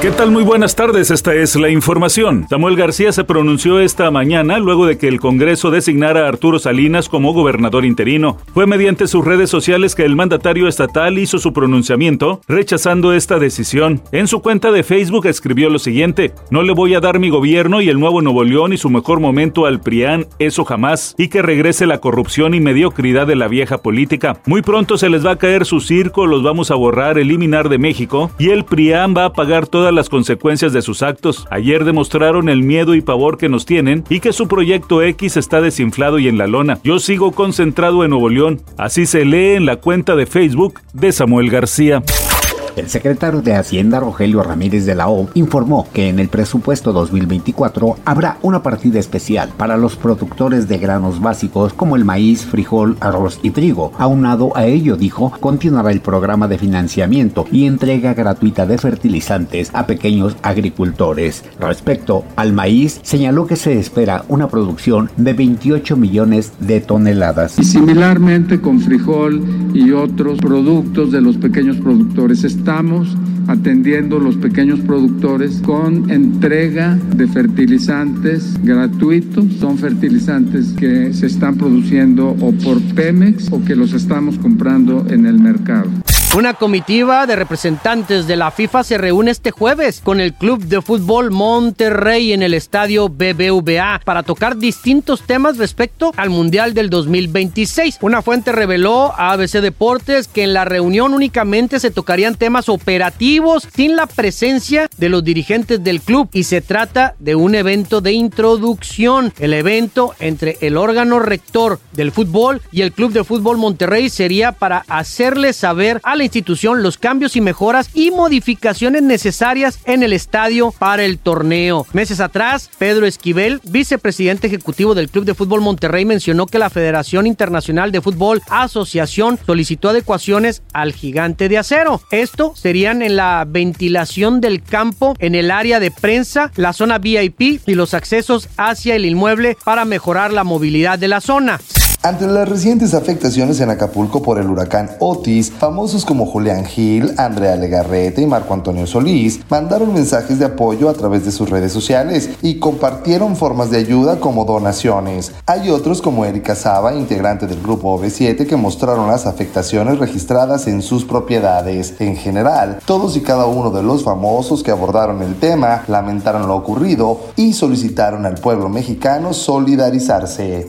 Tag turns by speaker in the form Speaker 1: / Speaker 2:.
Speaker 1: ¿Qué tal? Muy buenas tardes, esta es la información. Samuel García se pronunció esta mañana luego de que el Congreso designara a Arturo Salinas como gobernador interino. Fue mediante sus redes sociales que el mandatario estatal hizo su pronunciamiento rechazando esta decisión. En su cuenta de Facebook escribió lo siguiente, no le voy a dar mi gobierno y el nuevo Nuevo León y su mejor momento al PRIAN, eso jamás, y que regrese la corrupción y mediocridad de la vieja política. Muy pronto se les va a caer su circo, los vamos a borrar, eliminar de México, y el PRIAN va a pagar toda las consecuencias de sus actos. Ayer demostraron el miedo y pavor que nos tienen y que su proyecto X está desinflado y en la lona. Yo sigo concentrado en Nuevo León. Así se lee en la cuenta de Facebook de Samuel García.
Speaker 2: El secretario de Hacienda, Rogelio Ramírez de la O, informó que en el presupuesto 2024 habrá una partida especial para los productores de granos básicos como el maíz, frijol, arroz y trigo. Aunado a ello, dijo, continuará el programa de financiamiento y entrega gratuita de fertilizantes a pequeños agricultores. Respecto al maíz, señaló que se espera una producción de 28 millones de toneladas.
Speaker 3: Y similarmente con frijol y otros productos de los pequeños productores estamos atendiendo los pequeños productores con entrega de fertilizantes gratuitos. Son fertilizantes que se están produciendo o por Pemex o que los estamos comprando en el mercado.
Speaker 4: Una comitiva de representantes de la FIFA se reúne este jueves con el Club de Fútbol Monterrey en el estadio BBVA para tocar distintos temas respecto al Mundial del 2026. Una fuente reveló a ABC Deportes que en la reunión únicamente se tocarían temas operativos sin la presencia de los dirigentes del club y se trata de un evento de introducción. El evento entre el órgano rector del fútbol y el Club de Fútbol Monterrey sería para hacerle saber a la institución los cambios y mejoras y modificaciones necesarias en el estadio para el torneo. Meses atrás, Pedro Esquivel, vicepresidente ejecutivo del Club de Fútbol Monterrey, mencionó que la Federación Internacional de Fútbol Asociación solicitó adecuaciones al gigante de acero. Esto serían en la ventilación del campo, en el área de prensa, la zona VIP y los accesos hacia el inmueble para mejorar la movilidad de la zona.
Speaker 5: Ante las recientes afectaciones en Acapulco por el huracán Otis, famosos como Julián Gil, Andrea Legarrete y Marco Antonio Solís mandaron mensajes de apoyo a través de sus redes sociales y compartieron formas de ayuda como donaciones. Hay otros como Erika Saba, integrante del grupo OV7, que mostraron las afectaciones registradas en sus propiedades. En general, todos y cada uno de los famosos que abordaron el tema lamentaron lo ocurrido y solicitaron al pueblo mexicano solidarizarse.